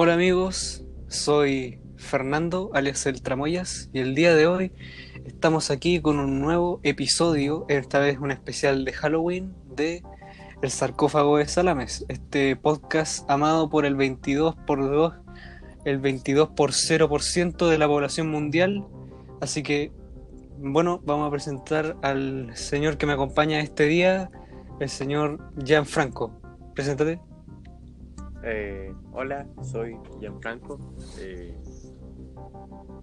Hola amigos, soy Fernando, alias El Tramoyas, y el día de hoy estamos aquí con un nuevo episodio, esta vez un especial de Halloween de El sarcófago de Salames, este podcast amado por el 22 por 2, el 22 por 0% de la población mundial, así que bueno, vamos a presentar al señor que me acompaña este día, el señor Gianfranco. Preséntate. Eh, hola, soy Gianfranco. Eh,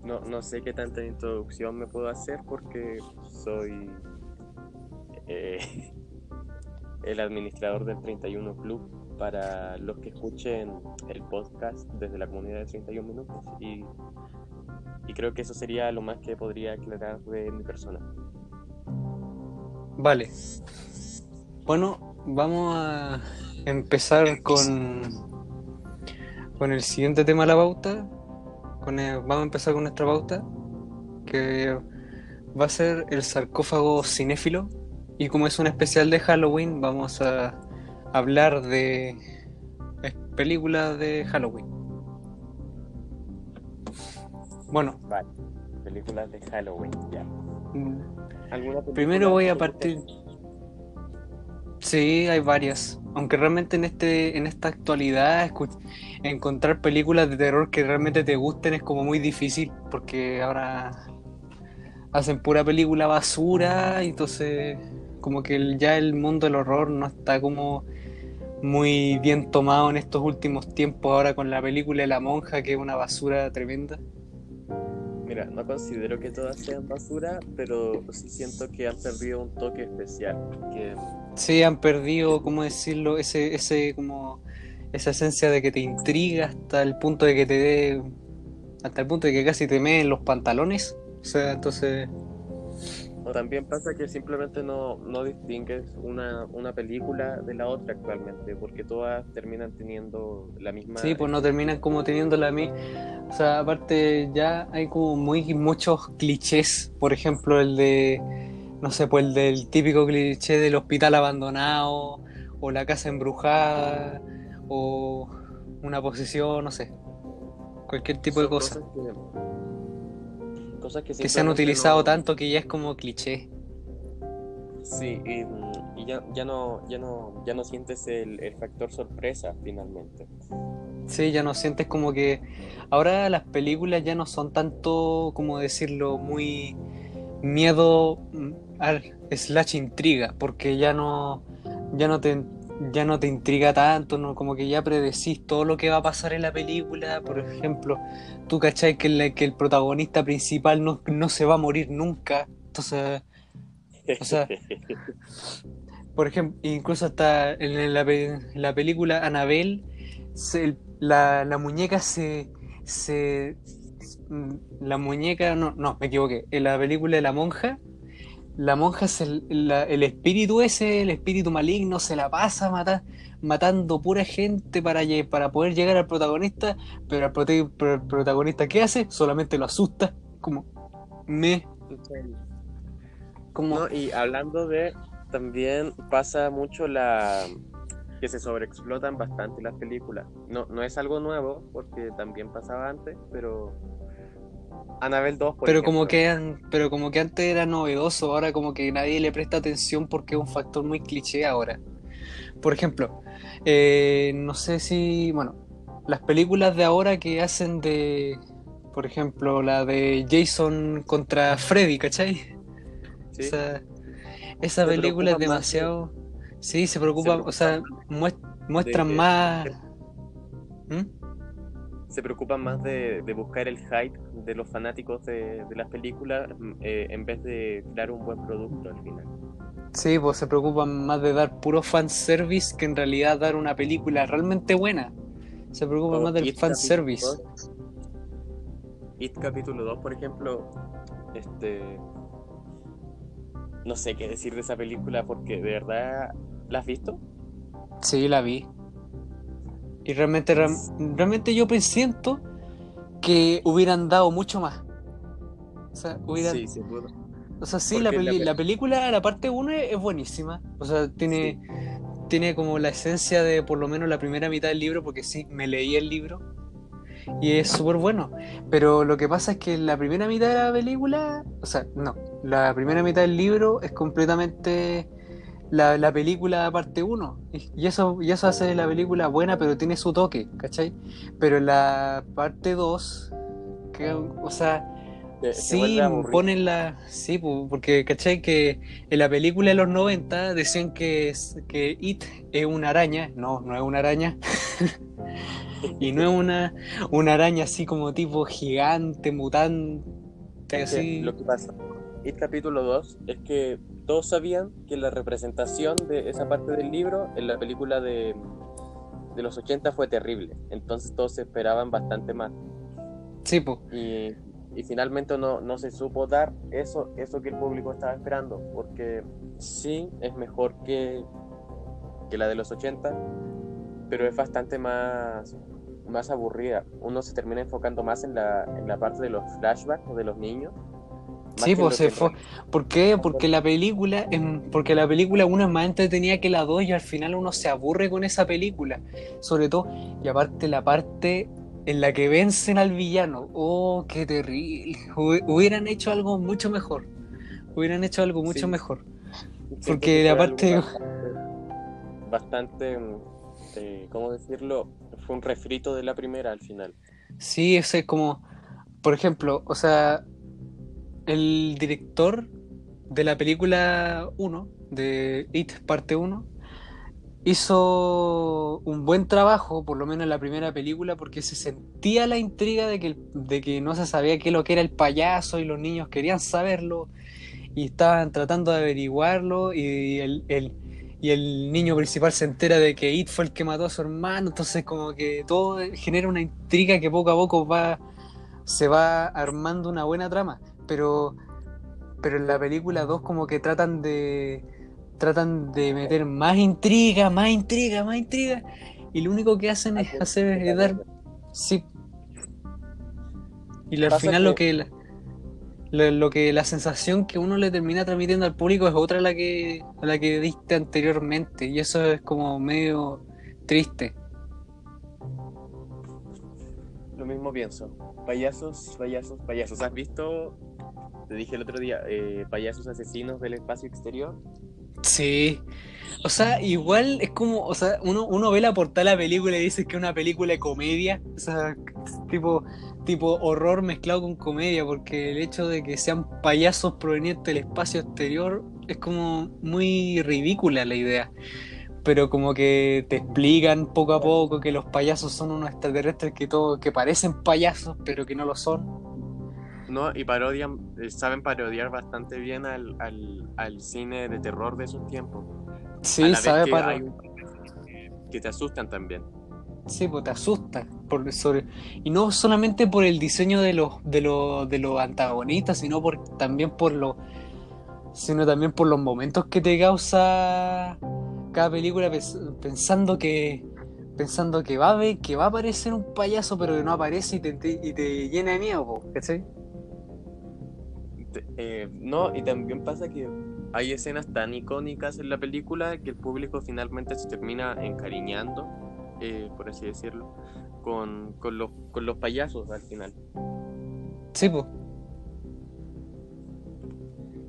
no, no sé qué tanta introducción me puedo hacer porque soy eh, el administrador del 31 Club para los que escuchen el podcast desde la comunidad de 31 minutos y, y creo que eso sería lo más que podría aclarar de mi persona. Vale. Bueno, vamos a empezar con, con el siguiente tema de la pauta. Con vamos a empezar con nuestra pauta, que va a ser el sarcófago cinéfilo. Y como es un especial de Halloween, vamos a hablar de películas de Halloween. Bueno. Vale, películas de Halloween, ya. Mm, primero voy a partir... Sí, hay varias. Aunque realmente en este, en esta actualidad encontrar películas de terror que realmente te gusten es como muy difícil, porque ahora hacen pura película basura, y entonces como que ya el mundo del horror no está como muy bien tomado en estos últimos tiempos, ahora con la película de la monja, que es una basura tremenda. No considero que todas sean basura, pero sí siento que han perdido un toque especial. Que... Sí, han perdido, ¿cómo decirlo? Ese, ese, como, esa esencia de que te intriga hasta el punto de que te dé, hasta el punto de que casi te meen los pantalones. O sea, entonces o también pasa que simplemente no, no distingues una, una, película de la otra actualmente, porque todas terminan teniendo la misma... Sí, pues no terminan como teniendo la misma... O sea, aparte ya hay como muy muchos clichés, por ejemplo el de, no sé, pues el del típico cliché del hospital abandonado, o la casa embrujada, o una posesión, no sé, cualquier tipo de cosa que, se han utilizado tanto que ya es como cliché. Sí, y, ya, ya, no, ya, no, ya no sientes el, factor sorpresa finalmente. Sí, ya no sientes como que ahora las películas ya no son tanto, como decirlo, muy miedo mm, al slash intriga, porque ya no, ya no te ya no te intriga tanto, ¿no? como que ya predecís todo lo que va a pasar en la película. Por ejemplo, tú cachai que, el, que el protagonista principal no, se va a morir nunca. Entonces, o sea, por ejemplo, incluso hasta en la, la película Anabel, la, la, muñeca se, se. La muñeca, no, no, me equivoqué. En la película de la monja, la monja es el, espíritu ese, el espíritu maligno, se la pasa mata, matando pura gente para, para poder llegar al protagonista, pero el, protagonista ¿qué hace? Solamente lo asusta, como me... Como... y hablando de, también pasa mucho la que se sobreexplotan bastante las películas. No, no es algo nuevo, porque también pasaba antes, pero Anabel 2, pero como que pero como que antes era novedoso, ahora como que nadie le presta atención porque es un factor muy cliché ahora. Por ejemplo, eh, no sé si, bueno, las películas de ahora que hacen de, por ejemplo, la de Jason contra Freddy, ¿cachai? esa película es demasiado... Sí, se preocupa, o sea, muestran más... ¿Mm? Se preocupan más de, buscar el hype de los fanáticos de, las películas eh, en vez de dar un buen producto al final. Sí, pues se preocupan más de dar puro fanservice que en realidad dar una película realmente buena. Se preocupan más del fanservice. It capítulo 2, por ejemplo, este no sé qué decir de esa película porque de verdad ¿la has visto? Sí, la vi. Y realmente, realmente yo siento que hubieran dado mucho más. O sea, hubieran... Sí, O sea, sí, la, la, película, la parte 1 es buenísima. O sea, tiene, tiene como la esencia de por lo menos la primera mitad del libro, porque sí, me leí el libro. y es súper bueno. Pero lo que pasa es que la primera mitad de la película, o sea, no, la primera mitad del libro es completamente la, la película parte 1. Y eso, y eso hace la película buena, pero tiene su toque, ¿cachai? Pero la parte 2, que, o sea, sí, ponen la. Sí, porque, ¿cachai? Que en la película de los 90 decían que, que It es una araña. No, no es una araña. y no es una, una araña así como tipo gigante, mutante, así. Lo que pasa, It capítulo 2 es que todos sabían que la representación de esa parte del libro en la película de, de los 80 fue terrible. Entonces todos esperaban bastante más. Sí, pues. Y y finalmente no, no se supo dar eso, eso que el público estaba esperando, porque sí es mejor que, que la de los 80, pero es bastante más, más aburrida. Uno se termina enfocando más en la, en la parte de los flashbacks de los niños. Sí, pues se fue. ¿Por qué? Porque la película, porque la película uno es más entretenida que la dos y al final uno se aburre con esa película. Sobre todo, y aparte la parte en la que vencen al villano. Oh, qué terrible. Hubieran hecho algo mucho mejor. Hubieran hecho algo mucho mejor. Porque aparte... Bastante, bastante eh, ¿cómo decirlo? Fue un refrito de la primera al final. Sí, es como, por ejemplo, o sea, el director de la película 1, de It, parte 1, hizo un buen trabajo, por lo menos en la primera película, porque se sentía la intriga de que, de que no se sabía qué lo que era el payaso y los niños querían saberlo y estaban tratando de averiguarlo y el, y el niño principal se entera de que It fue el que mató a su hermano, entonces como que todo genera una intriga que poco a poco va se va armando una buena trama, pero pero en la película 2 como que tratan de tratan de meter más intriga, más intriga, más intriga, y lo único que hacen es hacer dar sí. Y al final lo que la, lo, que la sensación que uno le termina transmitiendo al público es otra a la que a la que diste anteriormente y eso es como medio triste. Mismo pienso. Payasos, payasos, payasos. ¿Has visto? Te dije el otro día, eh, payasos asesinos del espacio exterior. Sí. O sea, igual es como, o sea, uno, uno ve la portada de la película y dice que es una película de comedia. O sea, tipo, tipo horror mezclado con comedia, porque el hecho de que sean payasos provenientes del espacio exterior es como muy ridícula la idea. Pero como que te explican poco a poco que los payasos son unos extraterrestres que todo, que parecen payasos, pero que no lo son. No, y parodian, eh, saben parodiar bastante bien al, cine de terror de esos tiempos. Sí, sabe que, te asustan también. Sí, pues te asustan. Por, sobre, y no solamente por el diseño de los, de los, de los antagonistas, sino por, también por lo, sino también por los momentos que te causa cada película pensando que pensando que va a que va a aparecer un payaso pero que no aparece y te, y te llena de miedo, ¿cachai? Eh, no, y también pasa que hay escenas tan icónicas en la película que el público finalmente se termina encariñando, eh, por así decirlo, con, con, los, con los payasos al final. Sí, pues.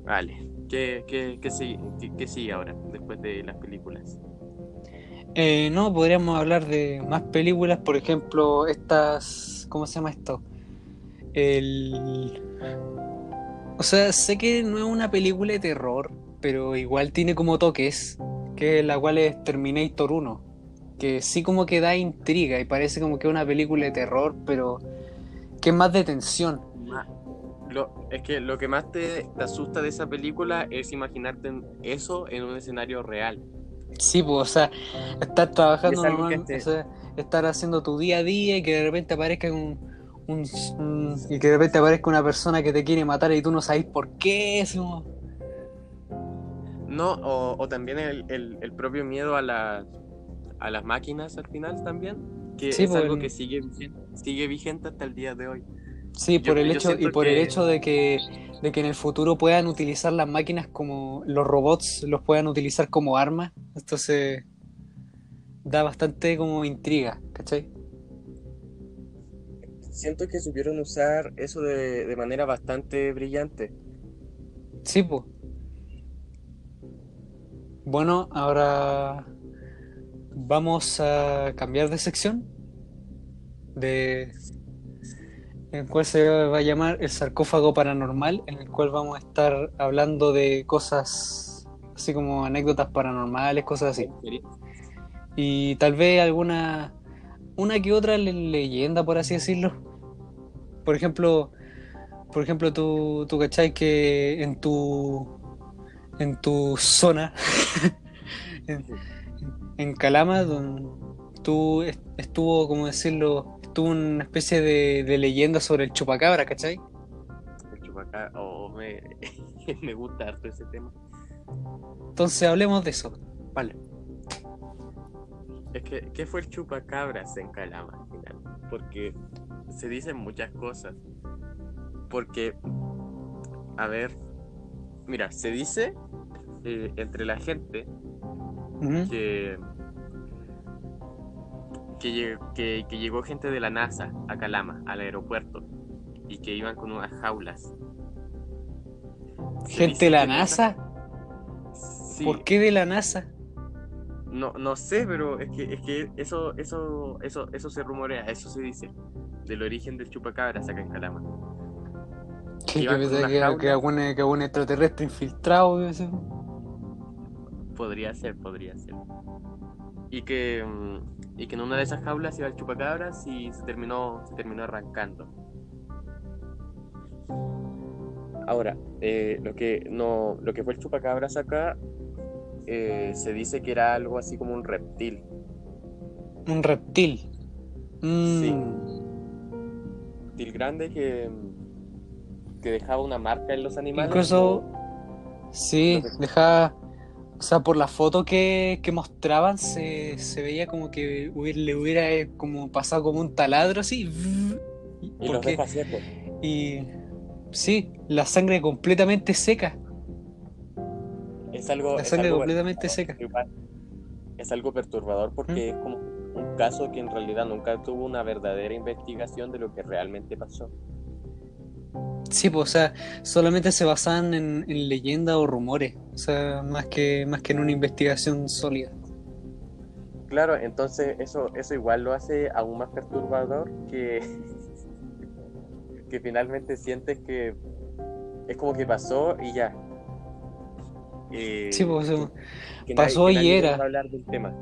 Vale, ¿Qué, qué, qué, sigue, qué, sigue ahora después de las películas? Eh, no, podríamos hablar de más películas, por ejemplo, estas, ¿cómo se llama esto? El o sea, sé que no es una película de terror, pero igual tiene como toques, que la cual es Terminator 1, que sí como que da intriga y parece como que es una película de terror, pero que es más de tensión. Es que lo que más te, asusta de esa película es imaginarte eso en un escenario real. Sí, pues, o sea, estar trabajando normal, o sea, estar haciendo tu día a día y que de repente aparezca un y que de repente aparezca una persona que te quiere matar y tú no sabes por qué. Eso. No, o, también el, propio miedo a, las a las máquinas al final también, que es algo que sigue, sigue vigente hasta el día de hoy. Sí, por el hecho, y por el hecho de que, de que en el futuro puedan utilizar las máquinas como los robots los puedan utilizar como armas, entonces da bastante como intriga, ¿cachai? siento que supieron usar eso de, de manera bastante brillante. Sí, pues. Bueno, ahora vamos a cambiar de sección. De el cual se va a llamar el sarcófago paranormal, en el cual vamos a estar hablando de cosas así como anécdotas paranormales, cosas así. Y tal vez alguna, una que otra le- leyenda, por así decirlo. Por ejemplo, por ejemplo, tú, tú cachai que en tu, en tu zona, en, en Calama, don- tú est- estuvo, como decirlo, una especie de, de leyenda sobre el chupacabra, ¿cachai? El chupacabra, oh, me, me gusta harto ese tema. Entonces hablemos de eso. Vale. Es que, ¿qué fue el chupacabras en Calama al final? Porque se dicen muchas cosas. Porque, a ver, mira, se dice eh, entre la gente que, que, que- que llegó gente de la NASA a Calama, al aeropuerto, y que iban con unas jaulas. Gente de la NASA. Sí, ¿Por qué de la NASA? No, no sé, pero es que, es que eso, eso, eso, eso se rumorea, eso se dice, del origen del chupacabras acá en Calama. Que yo pensaba que, era- que, algún, que algún extraterrestre infiltrado. Podría ser, podría ser. Y que, mm, y que en una de esas jaulas iba el chupacabras y se terminó, se terminó arrancando. Ahora, eh, lo que no, lo que fue el chupacabras acá, eh, se dice que era algo así como un reptil. Un reptil. Mm, Sí. reptil grande que, que dejaba una marca en los animales. Incluso, sí, Lo que- dejaba. O sea, por la foto que, que mostraban, se, se veía como que hubiera- le hubiera eh, como pasado como un taladro así. y los deja y sí, la sangre completamente seca. Es algo, La es sangre algo completamente seca. Es algo perturbador porque es como un caso que en realidad nunca tuvo una verdadera investigación de lo que realmente pasó. Sí, pues, o sea, solamente se basaban en, en leyendas o rumores. O sea, más que, más que en una investigación sólida. Claro, entonces eso, eso igual lo hace aún más perturbador que, que finalmente sientes que es como que pasó y ya. Eh, Sí, pues, que- que pasó nadie- y era. hablar del tema.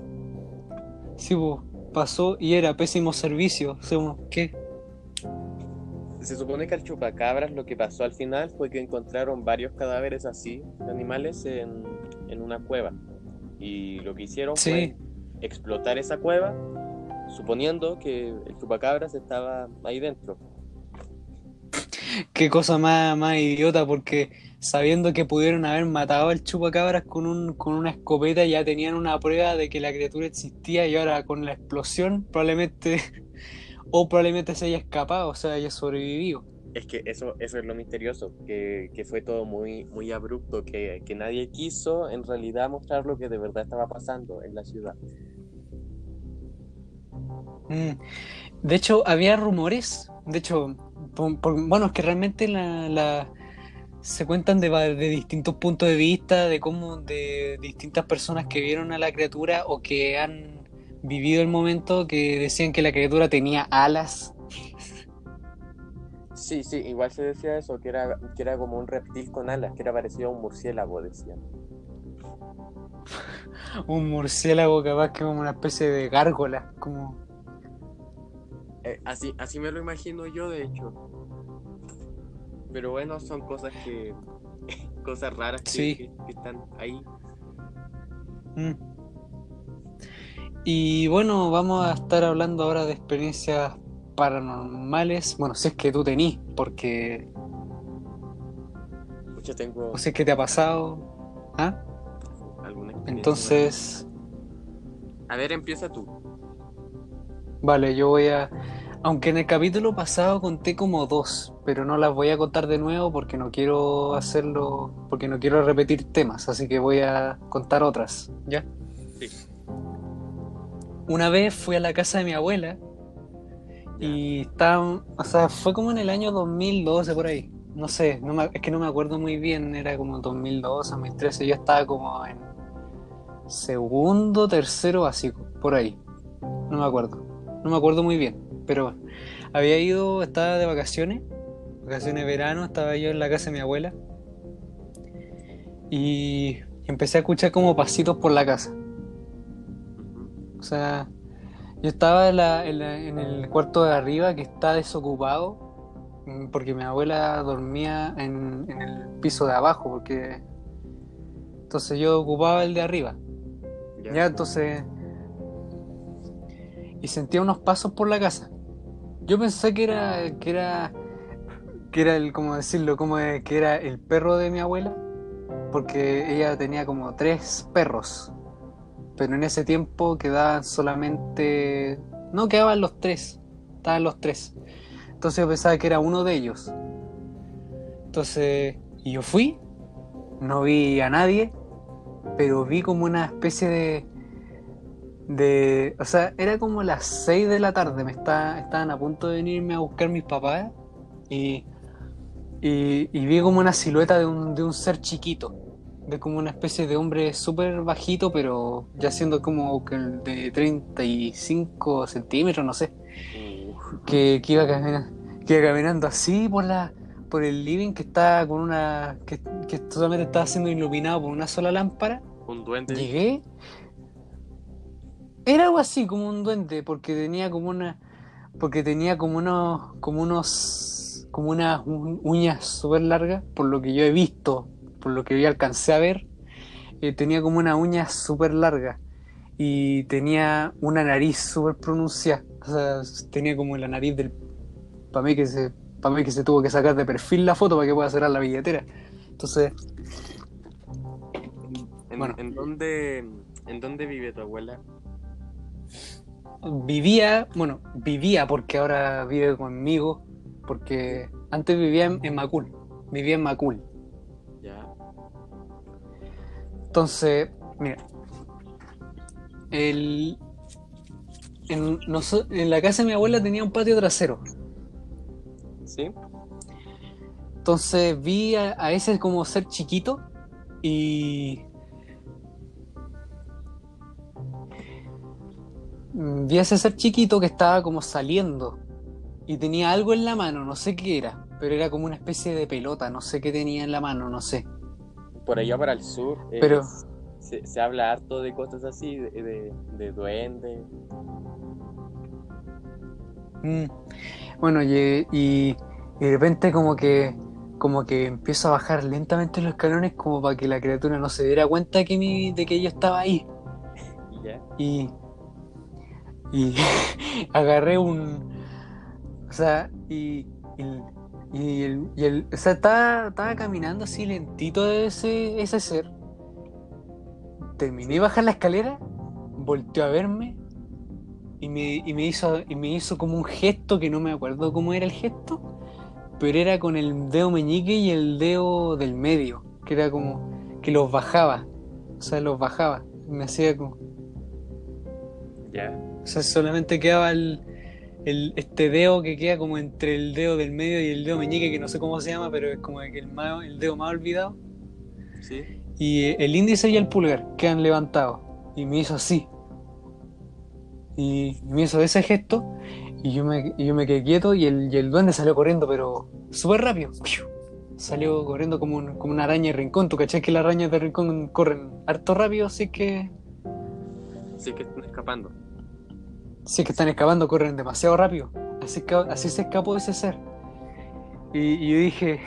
Sí, pues, pasó y era pésimo servicio. O sea, ¿qué? Se supone que al chupacabras lo que pasó al final fue que encontraron varios cadáveres así, de animales, en, en una cueva. Y lo que hicieron Sí. fue explotar esa cueva, suponiendo que el chupacabras estaba ahí dentro. Qué cosa más, más idiota, porque sabiendo que pudieron haber matado al chupacabras con, un, con una escopeta, ya tenían una prueba de que la criatura existía y ahora con la explosión probablemente, o probablemente se haya escapado, o sea, haya sobrevivido. Es que eso, eso es lo misterioso, que, que fue todo muy, muy abrupto, que, que nadie quiso en realidad mostrar lo que de verdad estaba pasando en la ciudad. Mm. De hecho, había rumores, de hecho, por- por- bueno, es que realmente la, la- se cuentan de, de distintos puntos de vista, de cómo de distintas personas que vieron a la criatura o que han vivido el momento, que decían que la criatura tenía alas. Sí, sí, igual se decía eso, que era, que era como un reptil con alas, que era parecido a un murciélago, decían. Un murciélago capaz que como una especie de gárgola, como... Eh, así, así me lo imagino yo, de hecho. Pero bueno, son cosas que. cosas raras que, Sí. que- que están ahí. Mm. Y bueno, vamos a estar hablando ahora de experiencias paranormales. Bueno, si es que tú tenís, porque. Yo tengo O si es que te ha pasado. ¿Ah? alguna experiencia. Entonces, A ver, empieza tú. vale, yo voy a. Aunque en el capítulo pasado conté como dos, pero no las voy a contar de nuevo porque no quiero hacerlo, porque no quiero repetir temas, así que voy a contar otras, ¿ya? Una vez fui a la casa de mi abuela. Y estaba, o sea, fue como en el año 2012 por ahí. No sé, es que no me acuerdo muy bien, era como 2012, 2013. Yo estaba como en segundo, tercero básico, por ahí. No me acuerdo. No me acuerdo muy bien, pero. Había ido, estaba de vacaciones, vacaciones de verano, estaba yo en la casa de mi abuela. Y empecé a escuchar como pasitos por la casa. O sea, yo estaba en, la- en la- en el cuarto de arriba que está desocupado mm, porque mi abuela dormía en, en el piso de abajo porque entonces yo ocupaba el de arriba. Ya. Ya, entonces y sentía unos pasos por la casa. Yo pensé que era que era que era el cómo decirlo, como de- que era el perro de mi abuela porque ella tenía como tres perros pero en ese tiempo quedaban solamente. No quedaban los tres, estaban los tres. Entonces yo pensaba que era uno de ellos. Entonces, yo fui, no vi a nadie, pero vi como una especie de. de o sea, era como las 6 de la tarde, me está, estaban a punto de venirme a buscar mis papás y, y, y vi como una silueta de un, de un ser chiquito de como una especie de hombre súper bajito, pero ya siendo como que de 35 centímetros, no sé, que, que iba caminando, que iba caminando así por la por el living que está con una que, que solamente estaba siendo iluminado por una sola lámpara. un duende. Llegué. Era algo así como un duende, porque tenía como una. Porque tenía como unos. como unos. como unas uñas súper largas, por lo que yo he visto, por lo que yo alcancé a ver. eh, tenía como una uña súper larga. Y tenía una nariz súper pronunciada. O sea, tenía como la nariz del. Para mí que se. Para mí que se tuvo que sacar de perfil la foto para que pueda cerrar la billetera. Entonces, ¿En, Bueno. en dónde, ¿En dónde vive tu abuela? Vivía, bueno, vivía porque ahora vive conmigo, porque antes vivía en, en Macul, vivía en Macul. Entonces, mira, el, en, noso- en la casa de mi abuela tenía un patio trasero, ¿Sí? entonces vi a, a ese como ser chiquito y mm, vi a ese ser chiquito que estaba como saliendo y tenía algo en la mano, no sé qué era, pero era como una especie de pelota, no sé qué tenía en la mano, no sé. Por allá para el sur. eh, Pero- Se, se habla harto de cosas así, de, de, de duendes. Mm. Bueno, y, y- y de repente como que como que empiezo a bajar lentamente los escalones como para que la criatura no se diera cuenta que mi, de que yo estaba ahí. Y. Y, y agarré un... O sea, y, y, y el, y el- o sea, estaba, estaba caminando así lentito ese, ese ser. Terminé de bajar la escalera, volteó a verme y me, y me hizo, y me hizo como un gesto que no me acuerdo cómo era el gesto, pero era con el dedo meñique y el dedo del medio, que era como que los bajaba, o sea, los bajaba, me hacía como... Ya. O sea, solamente quedaba el, el- este dedo que queda como entre el dedo del medio y el dedo meñique, que no sé cómo se llama, pero es como el, más- el dedo más olvidado. ¿Sí? Y eh, el índice y el pulgar quedan levantados. Y me hizo así. Y me hizo ese gesto. Y yo me, y yo me quedé quieto y el, y el duende salió corriendo, pero súper rápido. ¡Piu! Salió corriendo como, un- como una araña de rincón. ¿Tú cachai que las arañas de rincón corren harto rápido? Así que Sí que están escapando. Si es que están escapando, corren demasiado rápido. Así, así se escapó ese ser. Y, y dije.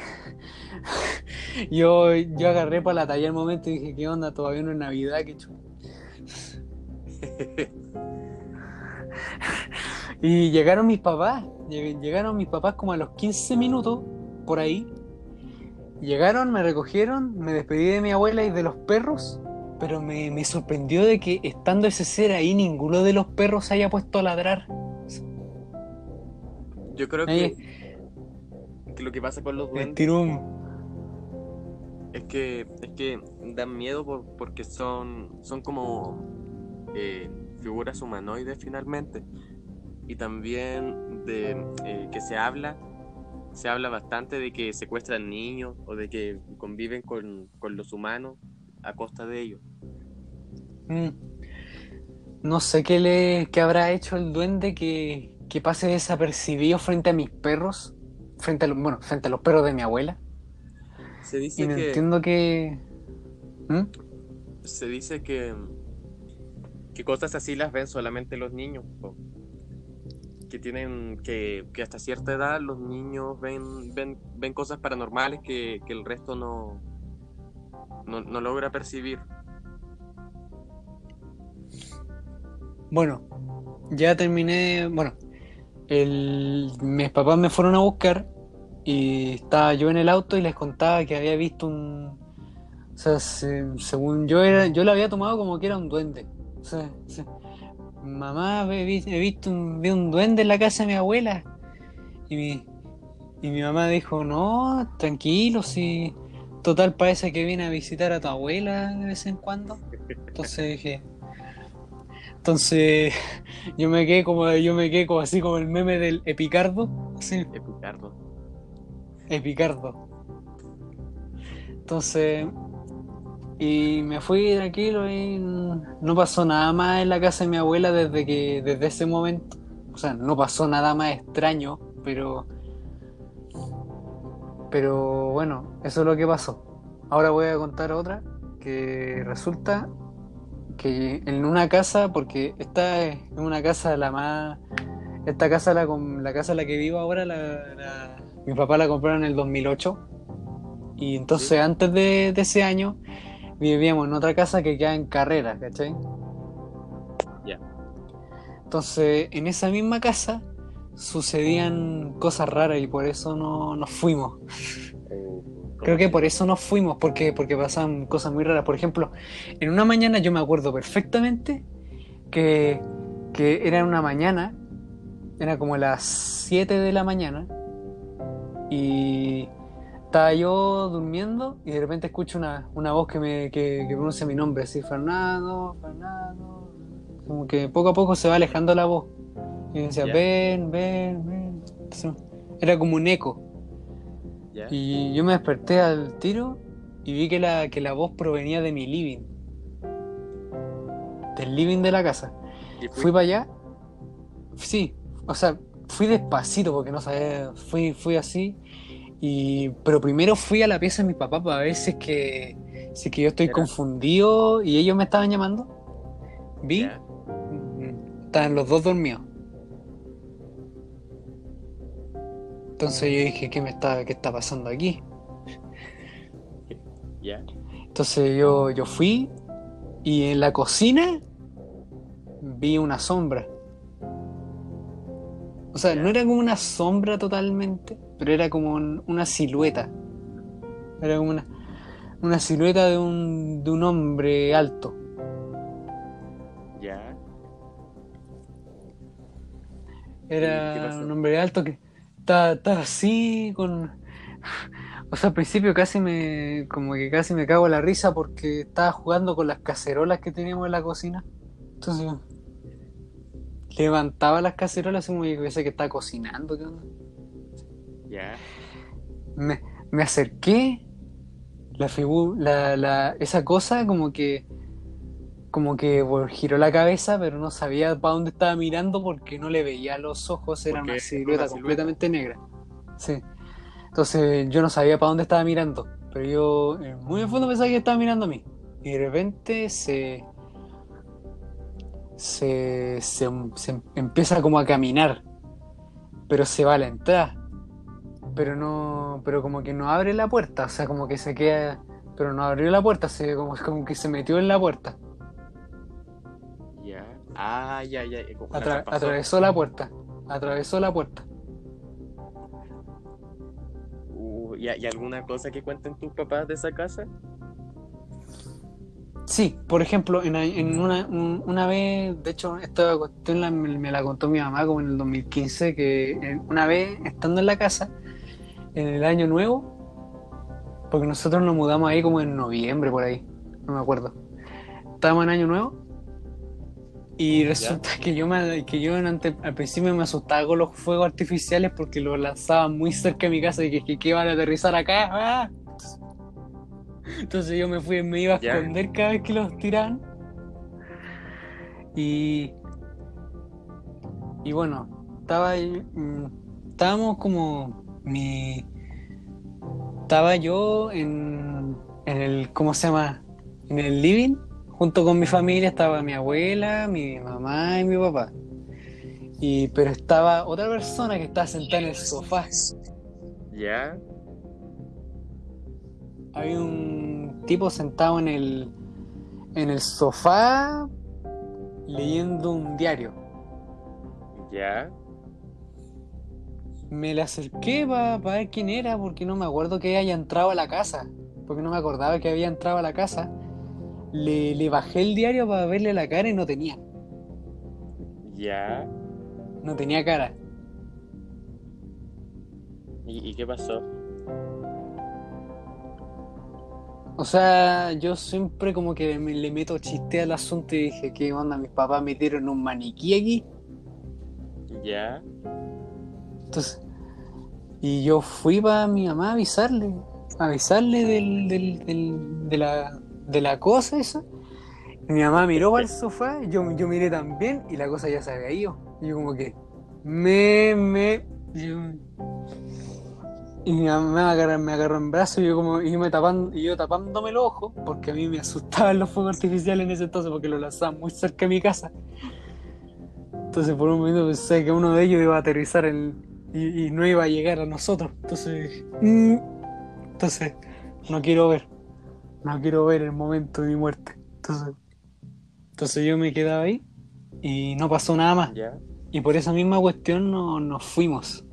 yo, yo agarré para la talla el momento y dije: ¿Qué onda? Todavía no es Navidad, qué chulo. Y llegaron mis papás. lleg- Llegaron mis papás como a los 15 minutos, por ahí. Llegaron, me recogieron, me despedí de mi abuela y de los perros. Pero me, me sorprendió de que estando ese ser ahí, ninguno de los perros se haya puesto a ladrar. Yo creo que, que lo que pasa con los duendes es que es que dan miedo por- porque son son como eh, figuras humanoides finalmente y también de eh, que se habla, se habla bastante de que secuestran niños o de que conviven con, con los humanos a costa de ellos. Mm. No sé qué le qué habrá hecho el duende que, que pase desapercibido frente a mis perros, frente a los, bueno, frente a los perros de mi abuela. Se dice Y no que entiendo que. ¿Mm? se dice que que cosas así las ven solamente los niños. po. Que tienen que, que hasta cierta edad los niños ven ven, ven cosas paranormales que, que el resto no, no no logra percibir. Bueno, ya terminé. Bueno, mis papás me fueron a buscar y estaba yo en el auto y les contaba que había visto un. O sea, se- según yo era, yo lo había tomado como que era un duende. O sea, mamá, he visto un, vi un duende en la casa de mi abuela. Y mi, y mi mamá dijo, no, tranquilo, si total parece que viene a visitar a tu abuela de vez en cuando. Entonces dije, entonces yo me quedé como, yo me quedé como así como el meme del Epicardo, así, Epicardo. Epicardo. Entonces, y me fui tranquilo y no pasó nada más en la casa de mi abuela desde que, desde ese momento. O sea, no pasó nada más extraño, pero, pero bueno, eso es lo que pasó. Ahora voy a contar otra que resulta que en una casa, porque esta es una casa la más, esta casa la, la casa en la que vivo ahora, la, la- mi papá la compraron en el 2008 y entonces Sí. antes de, de ese año vivíamos en otra casa que queda en carrera, ¿cachai? Ya. Entonces en esa misma casa sucedían cosas raras y por eso no nos fuimos. Creo que por eso nos fuimos, porque, porque pasaban cosas muy raras. Por ejemplo, en una mañana yo me acuerdo perfectamente que, que era una mañana, era como las 7 de la mañana, y estaba yo durmiendo y de repente escucho una, una voz que me que, que pronuncia mi nombre, así, Fernando, Fernando. Como que poco a poco se va alejando la voz. Y me decía, ven, ven, ven. Era como un eco. ¿Ya? Y yo me desperté al tiro y vi que la, que la voz provenía de mi living. Del living de la casa. ¿Y Fui para allá. Sí, o sea, fui despacito porque no sabía. Fui, fui así. Y, pero primero fui a la pieza de mi papá para ver si es que, si es que yo estoy confundido y ellos me estaban llamando. Vi, ¿Ya? mm, estaban los dos dormidos. Entonces yo dije, ¿qué me está, qué está pasando aquí? ¿Ya? Entonces yo, yo fui y en la cocina vi una sombra. O sea, no era como una sombra totalmente, pero era como un- una silueta. Era como una, una silueta de un, de un hombre alto. ¿Ya? ¿Y qué Era un hombre alto que estaba, así con... O sea, al principio casi me... como que casi me cago en la risa porque estaba jugando con las cacerolas que teníamos en la cocina. Entonces levantaba las cacerolas como que pensé que estaba cocinando. ¿qué onda? ¿Ya? Me, me acerqué, la la, la, esa cosa como que como que bueno, giró la cabeza, pero no sabía para dónde estaba mirando porque no le veía los ojos, era Porque una silueta una silueta. completamente negra. Sí. Entonces yo no sabía para dónde estaba mirando, pero yo eh, muy en fondo pensaba que estaba mirando a mí. Y de repente se se, se, se empieza como a caminar, pero se va a la entrada pero no, pero como que no abre la puerta, o sea, como que se queda, pero no abrió la puerta, se, como, como que se metió en la puerta, ¿Ya? Ah, ya, ya. la atravesó la puerta, atravesó la puerta. Uh, ¿y, y alguna cosa que cuenten tus papás de esa casa? Sí, por ejemplo, en, en una, un- una vez, de hecho, esta cuestión la- me, me la contó mi mamá como en el 2015, que eh, una vez estando en la casa, en el año nuevo, porque nosotros nos mudamos ahí como en noviembre, por ahí, no me acuerdo. Estábamos en año nuevo Y resulta que yo, me, que yo ante- al principio me asustaba con los fuegos artificiales porque los lanzaban muy cerca de mi casa y que, que, iban a aterrizar acá. ¡ah! Entonces yo me fui, me iba a Ya. esconder cada vez que los tiraban. Y, y bueno, estaba ahí, mm, estábamos como mi estaba yo en, en el ¿cómo se llama? en el living junto con mi familia estaba mi abuela, mi mamá y mi papá. Y pero estaba otra persona que estaba sentada en el sofá. Ya, Había un tipo sentado en el en el sofá leyendo un diario. ya, Me le acerqué para ver quién era, porque no me acuerdo que haya entrado a la casa, porque no me acordaba que había entrado a la casa. Le, le bajé el diario para verle la cara y no tenía, ya. no tenía cara. ¿Y, y qué pasó? O sea, yo siempre como que me, le meto chiste al asunto y dije, ¿qué onda? Mis papás metieron un maniquí aquí. Ya, Entonces, y yo fui para mi mamá a avisarle, a avisarle del, del- del- de, la, de la cosa esa. Mi mamá miró para el sofá, yo, yo miré también y la cosa ya se había ido. Y yo como que, me, me, y mi mamá me agarró, me agarró en brazos y yo como, y me tapan- y yo tapándome los ojos, porque a mí me asustaban los fuegos artificiales en ese entonces, porque los lanzaban muy cerca de mi casa. Entonces por un momento pensé que uno de ellos iba a aterrizar en, y, y no iba a llegar a nosotros. Entonces, mm, entonces no quiero ver, no quiero ver el momento de mi muerte. Entonces, entonces yo me quedaba ahí y no pasó nada más. Y por esa misma cuestión no, nos fuimos.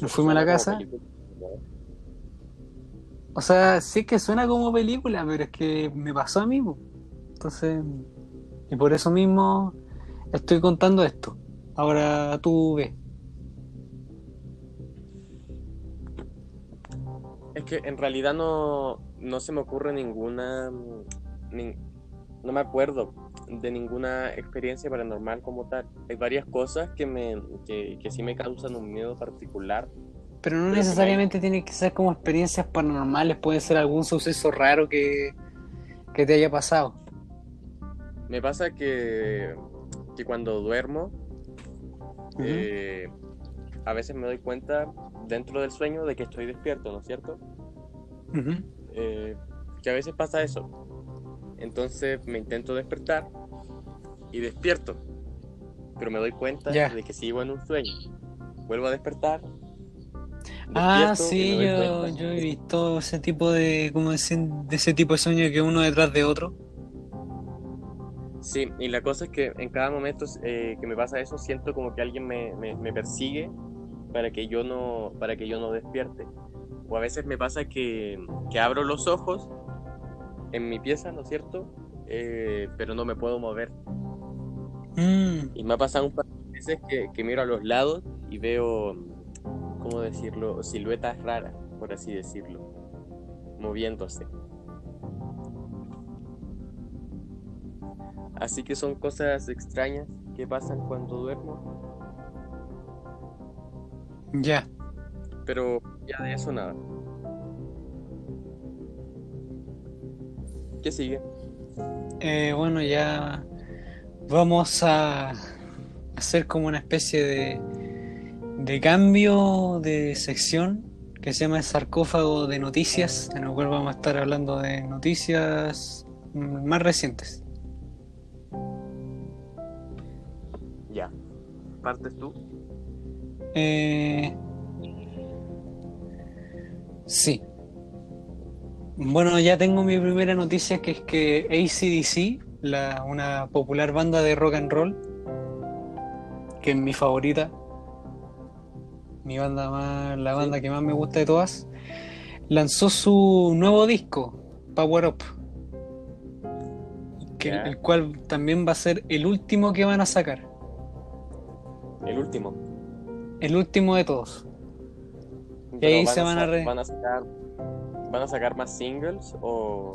Nos fuimos a la casa. O sea, sí es que suena como película, pero es que me pasó a mí. Entonces, y por eso mismo estoy contando esto. Ahora tú ves. Es que en realidad no, no se me ocurre ninguna. mm, nin- no me acuerdo de ninguna experiencia paranormal como tal. Hay varias cosas que, me, que, que sí me causan un miedo particular. Pero no necesariamente tiene que ser como experiencias paranormales, puede ser algún suceso raro que, que te haya pasado. Me pasa que, que cuando duermo, Ujú. eh, a veces me doy cuenta dentro del sueño de que estoy despierto, ¿no es cierto? Ujú. eh, que a veces pasa eso. Entonces me intento despertar y despierto, pero me doy cuenta Ya. de que sigo en un sueño. Vuelvo a despertar. Ah, sí, yo, yo he visto ese tipo de, como decir, de ese tipo de sueño que uno detrás de otro. Sí, y la cosa es que en cada momento eh, que me pasa eso siento como que alguien me, me- me persigue para que yo no para que yo no despierte. O a veces me pasa que, que abro los ojos en mi pieza, ¿no es cierto? Eh, pero no me puedo mover. Mm, Y me ha pasado un par de veces que, que miro a los lados y veo, ¿cómo decirlo? Siluetas raras, por así decirlo, moviéndose. Así que son cosas extrañas que pasan cuando duermo, ya. pero ya de eso nada. ¿Qué sigue? Eh, bueno, ya vamos a hacer como una especie de, de cambio de sección que se llama el sarcófago de noticias, en el cual vamos a estar hablando de noticias más recientes. Ya. ¿Partes tú? Eh, sí. Bueno, ya tengo mi primera noticia que es que AC/DC, la, una popular banda de rock and roll, que es mi favorita, mi banda más, la banda que más me gusta de todas, lanzó su nuevo disco, Power Up, que, el cual también va a ser el último que van a sacar, El último. El último de todos. Pero ahí se van a re- van a sacar van a sacar más singles o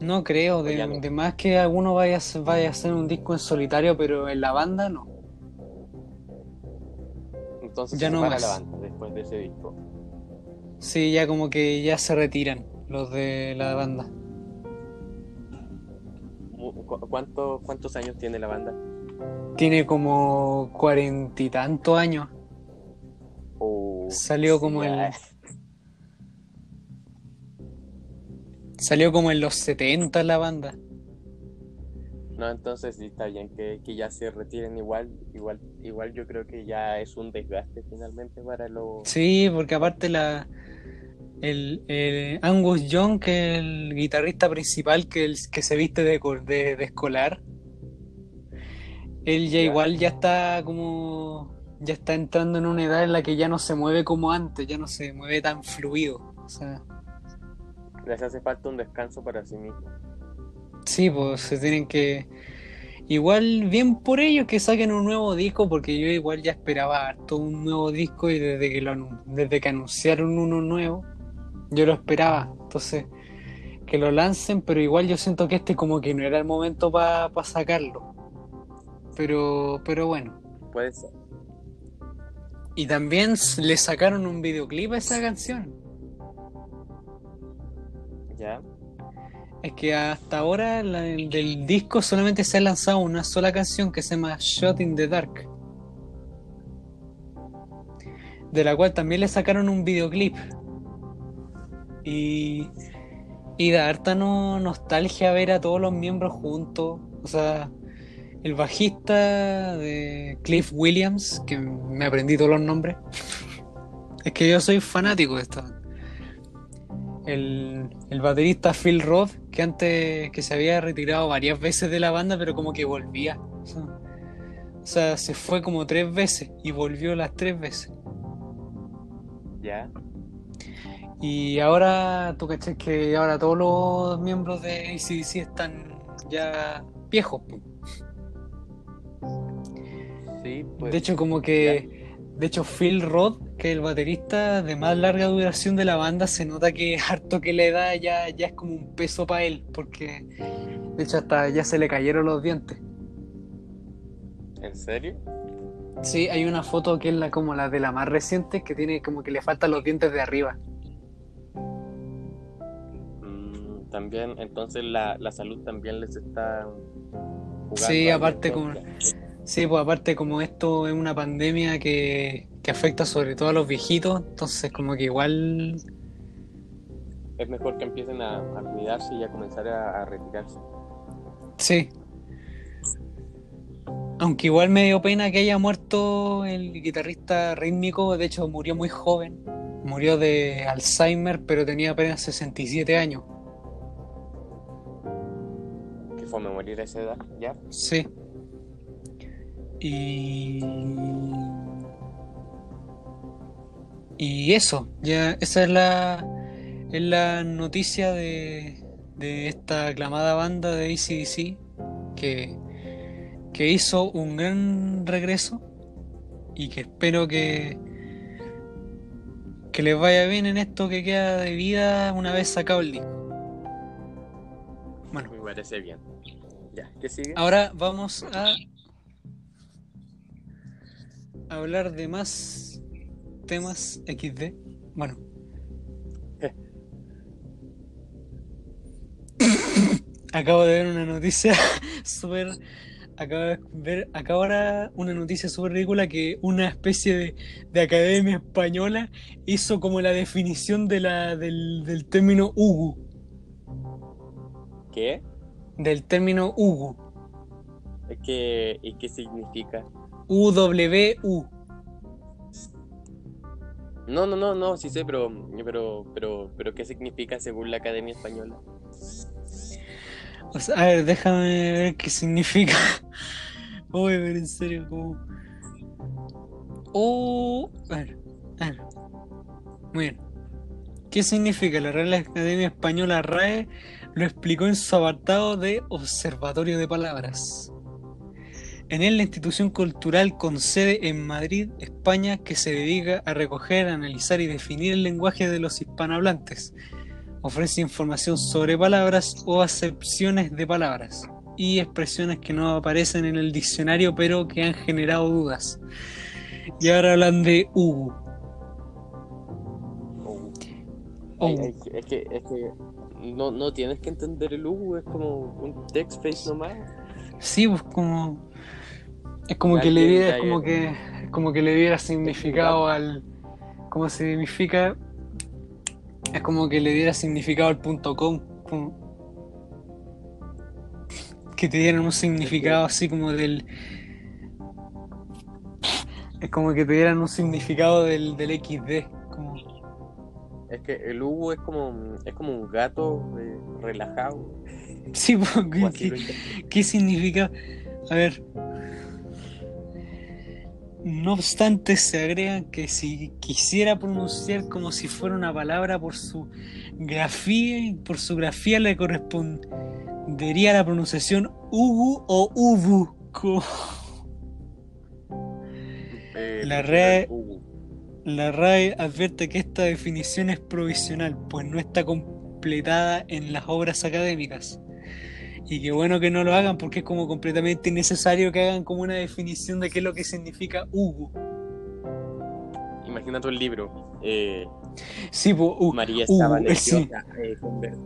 No creo, de, ya no. de más que alguno vaya, a hacer- vaya a hacer un disco en solitario, pero en la banda no. Entonces Ya se no más. la banda después de ese disco. Sí, ya como que ya se retiran los de la banda. Mu- cu- ¿Cuánto, ¿Cuántos años tiene la banda? Tiene como cuarenta y tantos años. O Salió como el- Salió como en los 70 la banda. No, entonces sí está bien que, que ya se retiren igual, igual, igual yo creo que ya es un desgaste finalmente para los Sí, porque aparte la el, el Angus Young, que es el guitarrista principal que, el- que se viste de, de, de escolar, él ya Ya. igual ya está como ya está entrando en una edad en la que ya no se mueve como antes, ya no se mueve tan fluido. O sea, les hace falta un descanso para sí mismos. sí, pues se tienen que igual bien por ellos que saquen un nuevo disco, porque yo igual ya esperaba harto un nuevo disco y desde que lo desde que anunciaron uno nuevo, yo lo esperaba. Entonces, que lo lancen, pero igual yo siento que este como que no era el momento para sacarlo. Pero, pero bueno. Puede ser. Y también le sacaron un videoclip a esa canción. Ya, Es que hasta ahora la- del disco solamente se ha lanzado una sola canción que se llama Shot in the Dark. De la cual también le sacaron un videoclip. Y, y da harta no, nostalgia ver a todos los miembros juntos. O sea, el bajista de Cliff Williams, que me aprendí todos los nombres. Es que yo soy fanático de esta banda. El, el baterista Phil Roth, que antes que se había retirado varias veces de la banda, pero como que volvía. O sea, se fue como tres veces y volvió las tres veces. ya. Y ahora, tú caché que ahora todos los miembros de ACDC están ya viejos. po. Sí, pues. De hecho, como que. De hecho, Phil Roth, que es el baterista de más larga duración de la banda, se nota que harto que le da ya, ya es como un peso para él, porque de hecho hasta ya se le cayeron los dientes. ¿En serio? Sí, hay una foto que es la como la de la más reciente, que tiene como que le faltan los dientes de arriba. Mm, también, entonces la, la salud también les está jugando. Sí, aparte como- contra. Sí, pues aparte como esto es una pandemia que, que afecta sobre todo a los viejitos, entonces como que igual Es mejor que empiecen a, a cuidarse y a comenzar a, a retirarse. Sí. Aunque igual me dio pena que haya muerto el guitarrista rítmico, de hecho murió muy joven. Murió de Alzheimer, pero tenía apenas 67 años. Que fue a morir a esa edad, ¿ya? Sí. Y. Y eso, ya esa es la, es la noticia de, de esta aclamada banda de ACDC que, que hizo un gran regreso y que espero que, que les vaya bien en esto que queda de vida una vez sacado el disco. Bueno, Me parece bien. Ya, ¿qué sigue? Ahora vamos a hablar de más temas XD. Bueno. Acabo de ver una noticia súper. Acabo de ver acá ahora una noticia súper ridícula que una especie de, de academia española hizo como la definición de la, del, del término UGU. ¿Qué? Del término UGU. ¿Qué, ¿Y qué significa? UWU. No, no, no, no, sí sé, pero, pero, pero, pero ¿qué significa según la Academia Española? O sea, a ver, déjame ver qué significa. Uy, pero en serio, como. Oh, a ver, a ver. Muy bien. ¿Qué significa? La Real Academia Española RAE lo explicó en su apartado de Observatorio de Palabras. En él, la institución cultural con sede en Madrid, España, que se dedica a recoger, analizar y definir el lenguaje de los hispanohablantes, ofrece información sobre palabras o acepciones de palabras y expresiones que no aparecen en el diccionario pero que han generado dudas. Y ahora hablan de Hugo. Oh. Ay, ay, es que, es que no, no tienes que entender el Hugo, es como un text face nomás. Sí, pues como. Es como que le diera, es como que- es como que le diera significado al. ¿Cómo se significa? Es como que le diera significado al punto com. que te dieran un significado así como del. Es como que te dieran un significado del, del XD. Como, Es que el Hugo es como, es como un gato eh, relajado. sí, ¿qué, qué significa? A ver. No obstante, se agregan que si quisiera pronunciar como si fuera una palabra por su grafía, por su grafía le correspondería la pronunciación ubu o ubu. Eh, La red-. La RAE advierte que esta definición es provisional, pues no está completada en las obras académicas. Y qué bueno que no lo hagan porque es como completamente innecesario que hagan como una definición de qué es lo que significa Hugo. Imagínate un libro. eh, Sí, pues, uh, María uh, estaba eh, nerviosa eh, conver-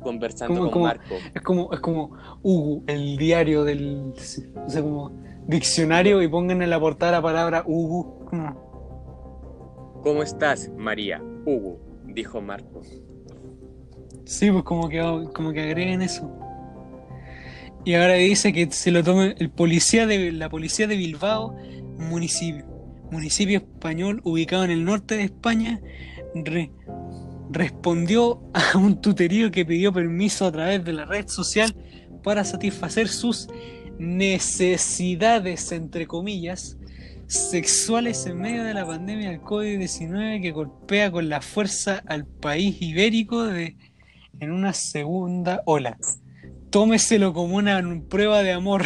conversando ¿Cómo- con? Marco. es como, es como Hugo, el diario del, o sea, como diccionario y pongan en la portada la palabra Hugo. ¿Cómo estás, María? Hugo, dijo Marco. Sí, pues como que, como que agreguen eso. Y ahora dice que se lo tome el policía de la policía de Bilbao, municipio, municipio español ubicado en el norte de España, re- respondió a un tuterío que pidió permiso a través de la red social para satisfacer sus necesidades, entre comillas, sexuales en medio de la pandemia del COVID-19 que golpea con la fuerza al país ibérico de, en una segunda ola. Tómeselo como una prueba de amor.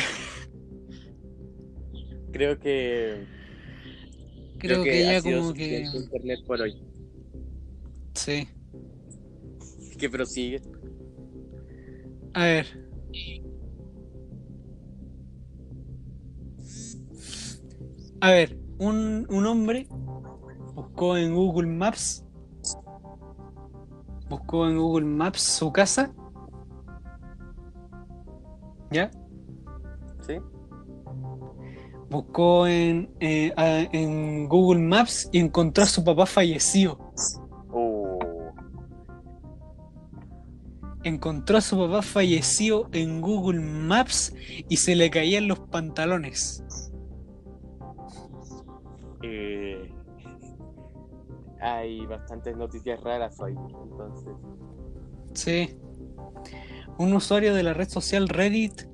Creo que. Creo, que, ya ha sido como que... suficiente internet por hoy. Sí. Que prosigue. A ver. A ver, un, un hombre buscó en Google Maps. Buscó en Google Maps su casa. ¿Ya? ¿Sí? Buscó en, eh, a- en Google Maps y encontró a su papá fallecido. Oh, Encontró a su papá fallecido en Google Maps y se le caían los pantalones. eh, hay bastantes noticias raras hoy. Entonces, Sí. Un usuario de la red social Reddit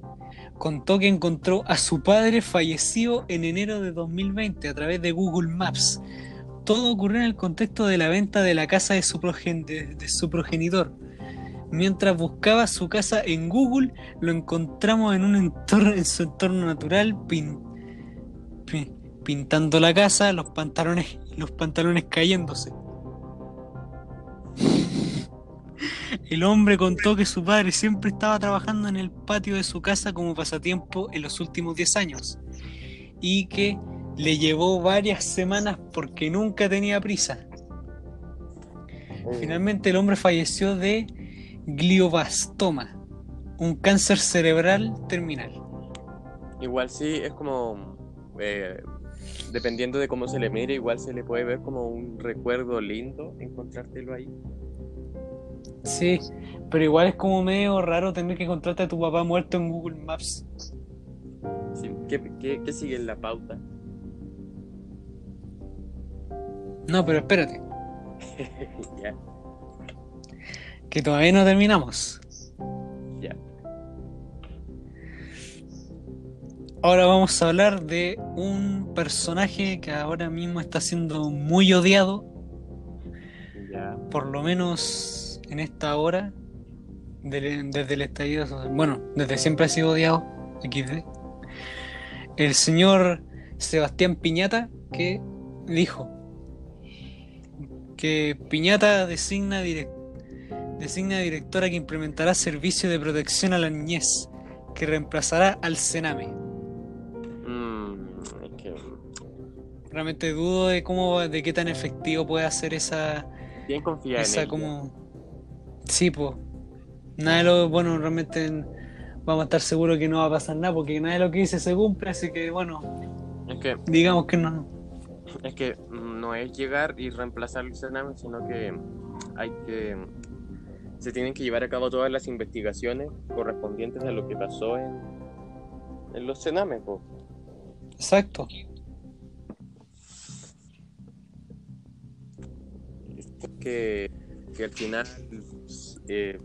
contó que encontró a su padre fallecido en enero de 2020 a través de Google Maps. Todo ocurrió en el contexto de la venta de la casa de su, progenitor. Mientras buscaba su casa en Google, lo encontramos en un entorno, en su entorno natural, pin- pi- pintando la casa, los pantalones, los pantalones cayéndose. El hombre contó que su padre siempre estaba trabajando en el patio de su casa como pasatiempo en los últimos 10 años y que le llevó varias semanas porque nunca tenía prisa. eh, Finalmente el hombre falleció de glioblastoma, un cáncer cerebral terminal. igual sí es como. eh, dependiendo de cómo se le mire, igual se le puede ver como un recuerdo lindo encontrártelo ahí. Sí, pero igual es como medio raro tener que encontrarte a tu papá muerto en Google Maps. Sí, ¿Qué, qué, qué sigue en la pauta? No, pero espérate, ya, que todavía no terminamos. ya. Ahora vamos a hablar de un personaje que ahora mismo está siendo muy odiado, Ya. por lo menos en esta hora, del- desde el estallido social. Bueno, desde siempre ha sido odiado, XD. El señor Sebastián Piñata, que dijo que Piñata designa direc- designa directora que implementará servicio de protección a la niñez, que reemplazará al Sename. Mm, Realmente dudo de cómo, de qué tan efectivo puede hacer esa, bien confía en esa como... Sí, pues. Nada de lo, bueno, realmente vamos a estar seguros que no va a pasar nada, porque nada de lo que dice se cumple, así que bueno, Es que, digamos que no. es que no es llegar y reemplazar el Sename, sino que hay que. Se tienen que llevar a cabo todas las investigaciones correspondientes a lo que pasó en, en los Senames, po. Exacto. que, que al final eh,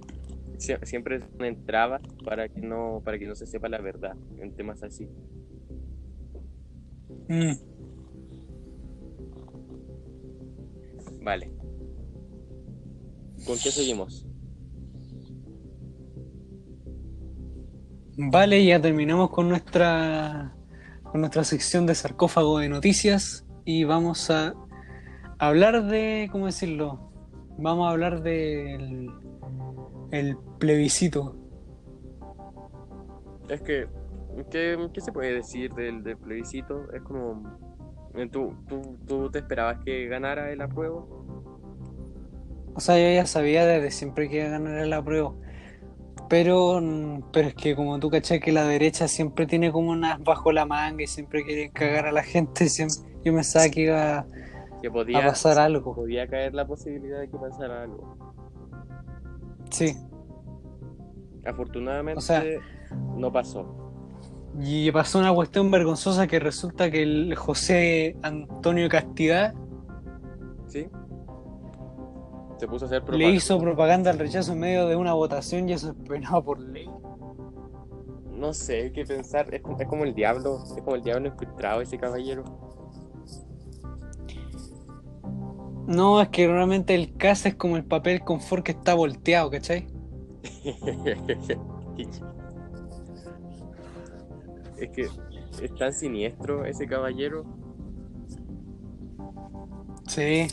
sie- siempre ponen trabas para que no para que no se sepa la verdad en temas así. Mm. Vale. ¿Con qué seguimos? Vale, ya terminamos con nuestra con nuestra sección de sarcófago de noticias y vamos a hablar de, ¿cómo decirlo? Vamos a hablar del el plebiscito. Es que ¿qué, qué se puede decir del, del plebiscito? Es como eh, ¿tú, tú, tú te esperabas que ganara el apruebo? O sea, yo ya sabía desde siempre que iba a ganar el apruebo. Pero, mm, pero es que como tú cachai que la derecha siempre tiene como unas bajo la manga y siempre quieren cagar a la gente, siempre- yo pensaba que iba Que a podía, pasar algo. podía caer la posibilidad de que pasara algo. Sí. Afortunadamente O sea- no pasó. Y pasó una cuestión vergonzosa que resulta que el José Antonio Castidad ¿Sí? Se puso a hacer le propaganda. hizo propaganda al rechazo en medio de una votación y eso es penado por ley. No sé qué pensar. Es, como- es como el diablo. Es como el diablo infiltrado ese caballero. No, es que realmente el caso es como el papel confort que está volteado, ¿cachai? es que es tan siniestro ese caballero. Sí.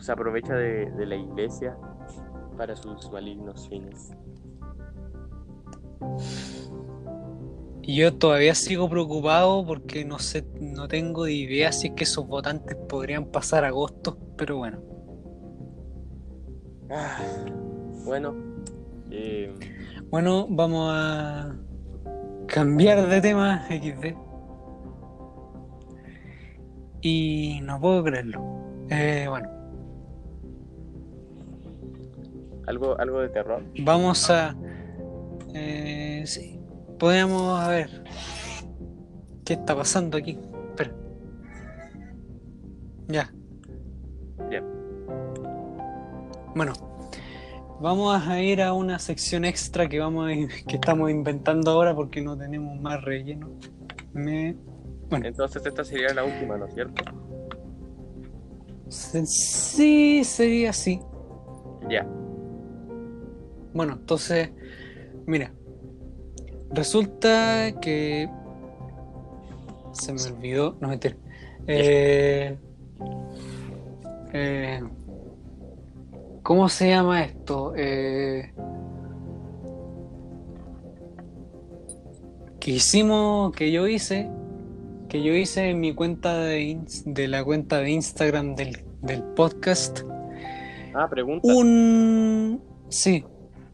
Se aprovecha de, de la iglesia para sus malignos fines. Y yo todavía sigo preocupado porque no sé, no tengo idea si es que esos votantes podrían pasar agosto, pero bueno. Ah, bueno, eh, Bueno, vamos a cambiar de tema XD. Y no puedo creerlo. Eh, bueno, algo, algo de terror. vamos a... Eh, sí, podemos a ver qué está pasando aquí. Espera. Ya. Bueno, vamos a ir a una sección extra que vamos a, que estamos inventando ahora porque no tenemos más relleno. Me... Entonces esta sería la última, ¿no es cierto? Sí, sería así. Ya. Bueno, entonces, mira, resulta que se me olvidó, no mentira. Eh, eh, ¿Cómo se llama esto? Eh, que hicimos, que yo hice, que yo hice en mi cuenta de, de la cuenta de Instagram del, del podcast. Ah, pregunta. Un. Sí,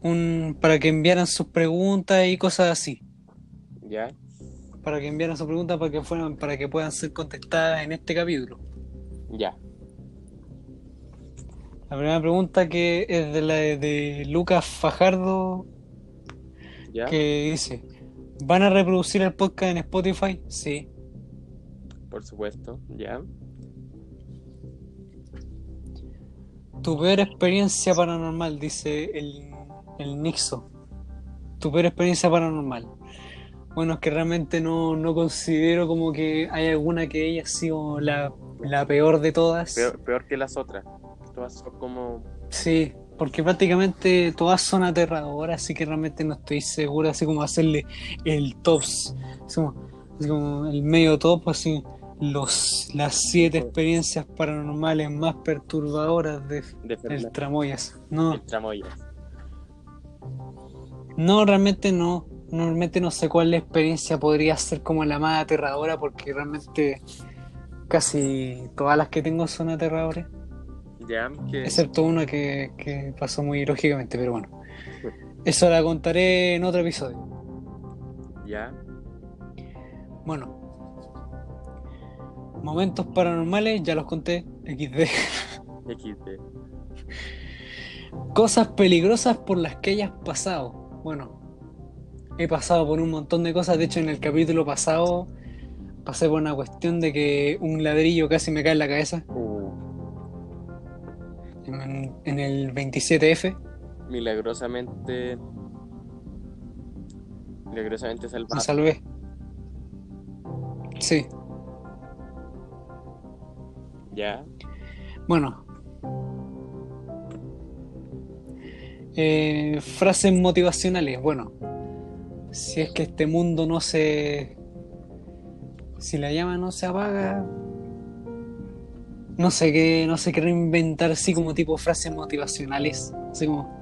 un. Para que enviaran sus preguntas y cosas así. Ya. Para que enviaran sus preguntas para que fueran, para que puedan ser contestadas en este capítulo. Ya. La primera pregunta que es de la de, Lucas Fajardo Ya. que dice ¿Van a reproducir el podcast en Spotify? Sí. Por supuesto. Ya. Tu peor experiencia paranormal, dice el, el Nixo. Tu peor experiencia paranormal. Bueno, es que realmente no, no considero como que hay alguna que haya sido la, la peor de todas. Peor, peor que las otras. Todas son como. Sí, porque prácticamente todas son aterradoras, así que realmente no estoy seguro así como hacerle el tops, así como, así como el medio top, así, los, las siete experiencias paranormales más perturbadoras de De el Tramoyas. No, Tramoyas. no, realmente no. Normalmente no sé cuál experiencia podría ser como la más aterradora porque realmente casi todas las que tengo son aterradoras. Ya, que Excepto una que, que pasó muy lógicamente, pero bueno. Eso la contaré en otro episodio. ya, Bueno. Momentos paranormales, ya los conté. XD. XD. Cosas peligrosas por las que hayas pasado. Bueno, he pasado por un montón de cosas. De hecho, en el capítulo pasado pasé por una cuestión de que un ladrillo casi me cae en la cabeza. Uh, En, en el 27F. milagrosamente. Milagrosamente Me salvado. salvé. Sí. Ya, Bueno. Eh, frases motivacionales. Bueno, si es que este mundo no se... Si la llama no se apaga... No sé qué, no sé qué reinventar así como tipo frases motivacionales. Así como...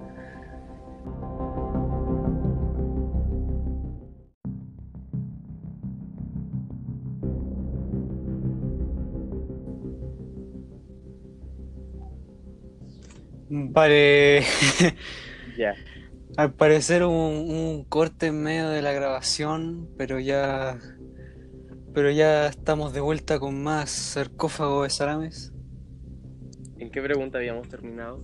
Vale. ya. Al parecer un, un corte en medio de la grabación, pero ya, pero ya estamos de vuelta con más sarcófago de salames. ¿En qué pregunta habíamos terminado?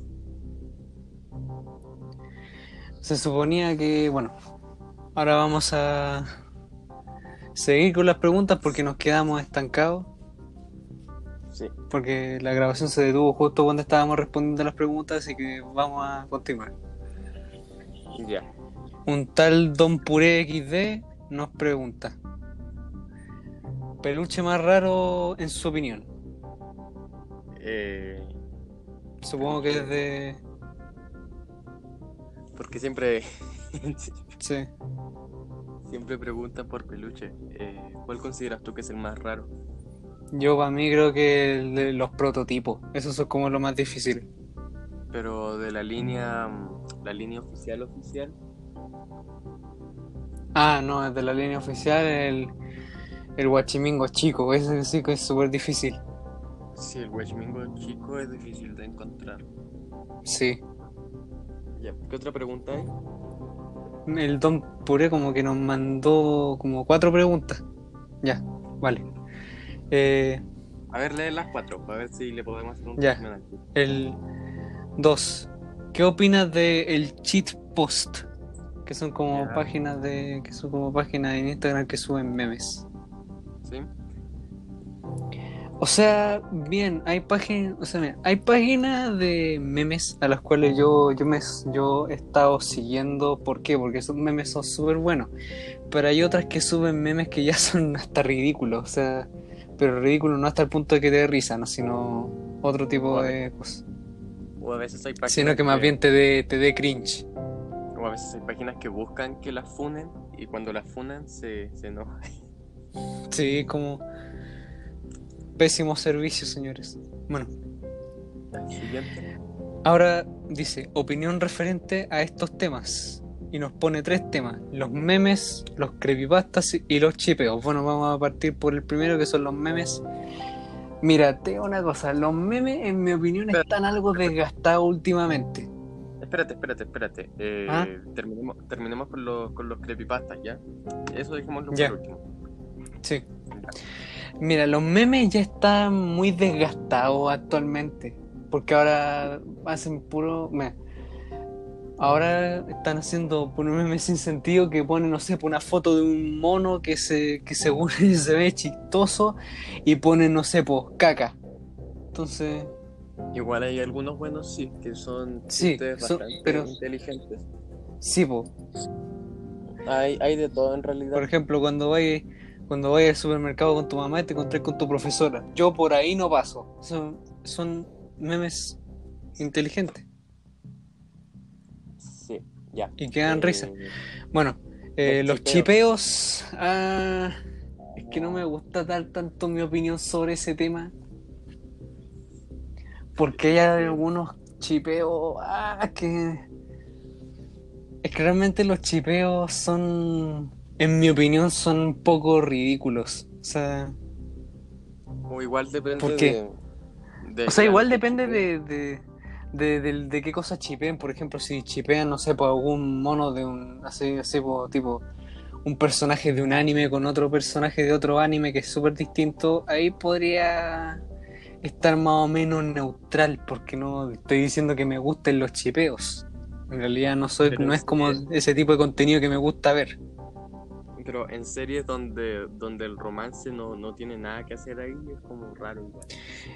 Se suponía que, bueno, ahora vamos a seguir con las preguntas porque nos quedamos estancados, Sí, porque la grabación se detuvo justo cuando estábamos respondiendo a las preguntas, así que vamos a continuar. ya. Un tal Don Puré XD nos pregunta: ¿Peluche más raro en su opinión? Eh, Supongo que es de. porque siempre. Sí. siempre preguntan por peluche. Eh, ¿Cuál consideras tú que es el más raro? Yo para mí creo que el de los prototipos. Esos son como lo más difícil. Pero de la línea. La línea oficial oficial. Ah, no, es de la línea oficial el, el guachimingo chico. Ese sí que es súper difícil. Sí, el Huachmingo chico es difícil de encontrar. Sí. Ya, ¿qué otra pregunta hay? El Don Puré como que nos mandó como cuatro preguntas. Ya, vale. Eh, A ver, lee las cuatro, para ver si le podemos hacer un Ya. el 2. ¿Qué opinas de el cheat post? Que son como Ya. páginas de. que son como páginas en Instagram que suben memes. ¿Sí? O sea, bien, hay páginas, o sea, mira, hay páginas de memes a las cuales yo, yo me yo he estado siguiendo. ¿Por qué? Porque esos memes son súper buenos. Pero hay otras que suben memes que ya son hasta ridículos. O sea, pero ridículos no hasta el punto de que te dé risa, ¿no? Sino otro tipo de cosas. O a veces hay páginas Sino que más bien te dé, te dé cringe. O a veces hay páginas que buscan que las funen y cuando las funan se, se enojan. Sí, como pésimo servicio, señores. Bueno. Siguiente. Ahora dice, opinión referente a estos temas. Y nos pone tres temas. Los memes, los creepypastas y los chipeos. Bueno, vamos a partir por el primero que son los memes. Mira, te digo una cosa, los memes en mi opinión están algo desgastados últimamente. Espérate, espérate, espérate. Eh, ¿Ah? terminemos, terminemos con los, con los creepypastas, ¿ya? Eso dejémoslo por último. Sí. Mira, los memes ya están muy desgastados actualmente. Porque ahora hacen puro. me- Ahora están haciendo puro memes sin sentido que ponen, no sé, una foto de un mono que se, que según se ve chistoso y ponen, no sé, pues, caca. Entonces, Igual hay algunos buenos, sí, que son Sí, son- bastante pero- inteligentes. sí, pues. Hay, hay de todo en realidad. Por ejemplo, cuando vayas cuando vayas al supermercado con tu mamá y te encontrás con tu profesora. Yo por ahí no paso. Son, son memes inteligentes Sí, ya. y que dan Eh, risa. Bueno, eh, Los los chipeos. ah, es que no me gusta dar tanto mi opinión sobre ese tema. Porque hay algunos chipeos ah, que. Es que realmente los chipeos son. En mi opinión, son un poco ridículos. O sea. O igual depende ¿Por qué? de, de O sea, igual depende de, de, de, de- de qué cosas chipeen. Por ejemplo, si chipean, no sé, por algún mono de un. Así, así po, tipo. Un personaje de un anime con otro personaje de otro anime que es súper distinto. Ahí podría estar más o menos neutral. Porque no estoy diciendo que me gusten los chipeos. En realidad no soy, Pero no es como ese tipo de contenido que me gusta ver. Pero en series donde, donde el romance no, no tiene nada que hacer ahí, es como raro igual.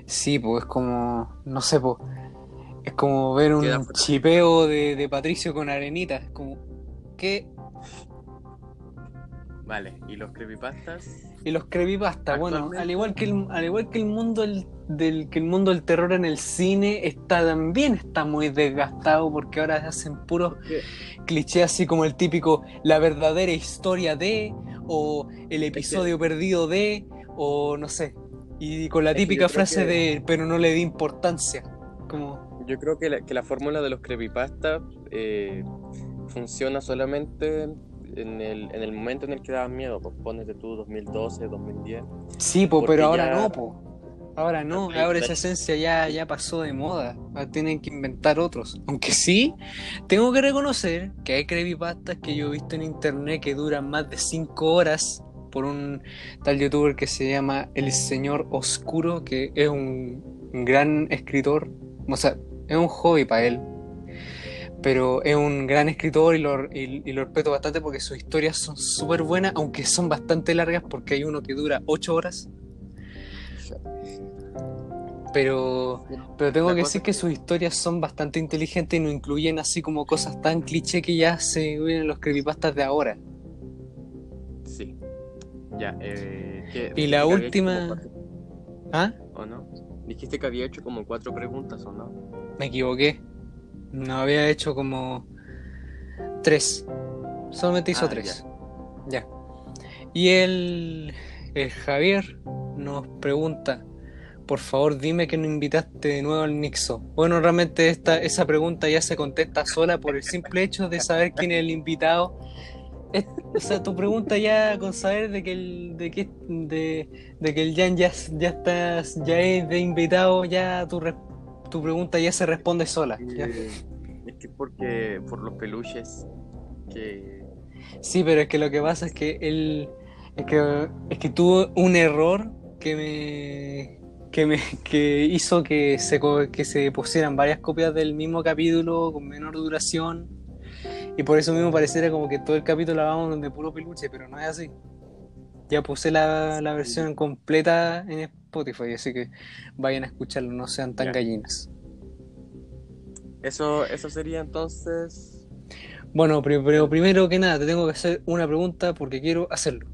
Sí, pues es como. No sé, pues. Es como ver un chipeo de, de Patricio con Arenita. Es como. ¿Qué? Vale, y los creepypastas, Y los creepypasta, bueno, al igual que el, al igual que el mundo del, del- que el mundo del terror en el cine está también está muy desgastado porque ahora hacen puros clichés así como el típico la verdadera historia de o el episodio perdido de o no sé. Y con la Es que yo típica frase que- de pero no le di importancia. Como yo creo que la, que la fórmula de los creepypastas eh, funciona solamente en el, en el momento en el que da miedo. Pues ponete tú 2012, 2010. Sí, po, pero ahora ya- no, po. Ahora no, ahora esa esencia ya, ya pasó de moda. Ahora tienen que inventar otros. Aunque sí, tengo que reconocer que hay creepypastas que yo he visto en internet que duran más de 5 horas por un tal youtuber que se llama El Señor Oscuro, que es un gran escritor. O sea, es un hobby para él. Pero es un gran escritor y lo, y- y lo respeto bastante porque sus historias son súper buenas, aunque son bastante largas porque hay uno que dura 8 horas. Pero, pero tengo que decir que sus historias son bastante inteligentes y no incluyen así como cosas tan cliché que ya se ven en los creepypastas de ahora. Sí. Ya, eh, ¿qué- Y la última- ¿Ah? ¿O no? Dijiste que había hecho como cuatro preguntas, ¿o no? Me equivoqué. No había hecho como tres. Solamente hizo Ah, tres. Ya. Y el, el Javier nos pregunta, por favor dime que no invitaste de nuevo al Nixo. Bueno, realmente esta, esa pregunta ya se contesta sola por el simple hecho de saber quién es el invitado. Es- o sea, tu pregunta ya con saber de que el, de que, de, de que el Jan ya, ya está, ya es de invitado, ya tu, res- tu pregunta ya se responde sola. ya. Es que porque por los peluches que Sí, pero es que lo que pasa es que él es que, es que tuvo un error que me que me que hizo que se que se pusieran varias copias del mismo capítulo con menor duración y por eso mismo pareciera como que todo el capítulo hablábamos de puro peluche, pero no es así. Ya puse la, la versión completa en Spotify, así que vayan a escucharlo, no sean tan gallinas. eso eso sería entonces Bueno, pero primero que nada te tengo que hacer una pregunta porque quiero hacerlo.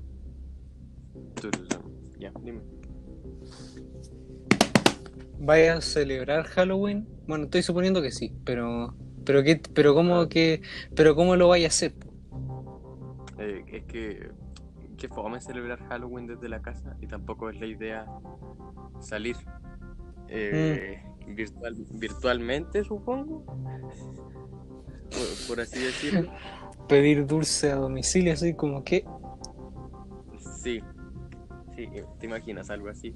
ya dime ¿Vaya a celebrar Halloween? Bueno, estoy suponiendo que sí, pero pero qué pero cómo que pero cómo lo vaya a hacer? Eh, es que que fome celebrar Halloween desde la casa y tampoco es la idea salir eh, Mm. virtual, virtualmente supongo por, por así decirlo Pedir dulce a domicilio así como que sí sí te imaginas algo así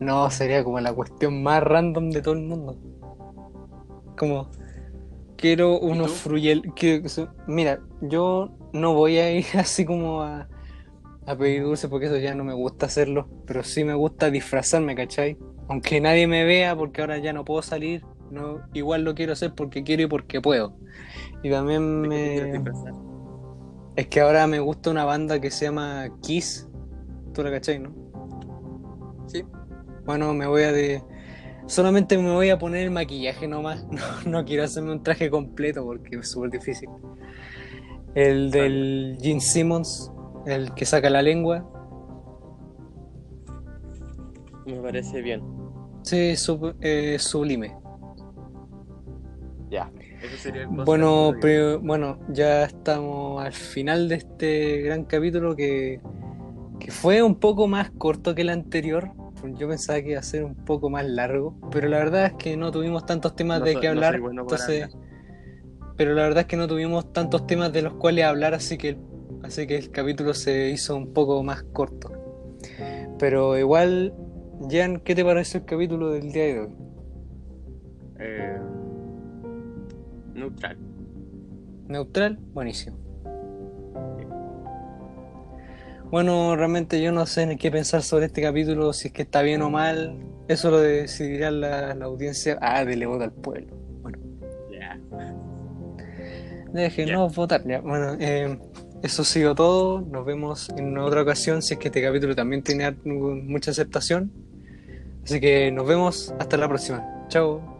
no, sería como la cuestión más random de todo el mundo. Como quiero unos fruyel mira, yo no voy a ir así como a a pedir dulce porque eso ya no me gusta hacerlo, pero sí me gusta disfrazarme, ¿cachai? Aunque nadie me vea porque ahora ya no puedo salir, no, igual lo quiero hacer porque quiero y porque puedo. Y también ¿De qué te quieres me... Es que ahora me gusta una banda que se llama Kiss, tú la cachai, ¿no? sí Bueno, me voy a de... Solamente me voy a poner el maquillaje nomás, no, no quiero hacerme un traje completo porque es súper difícil. El del Gene Simmons, el que saca la lengua, me parece bien sí, sub- eh, sublime. ya eso sería Bueno, bueno, ya estamos al final de este gran capítulo que que fue un poco más corto que el anterior. Yo pensaba que iba a ser un poco más largo, pero la verdad es que no tuvimos tantos temas No de qué hablar. bueno entonces, pero la verdad es que no tuvimos tantos temas de los cuales hablar, así que, así que el capítulo se hizo un poco más corto. Pero igual, Jan, ¿qué te pareció el capítulo del día de hoy? Eh, neutral. Neutral, buenísimo. Bueno, realmente yo no sé ni qué pensar sobre este capítulo, si es que está bien o mal. Eso lo decidirá la, la audiencia. Ah, dele voto al pueblo. Bueno, Ya. déjenos votar ya. Bueno, eh, eso ha sido todo. Nos vemos en otra ocasión si es que este capítulo también tiene mucha aceptación. Así que nos vemos hasta la próxima. Chao.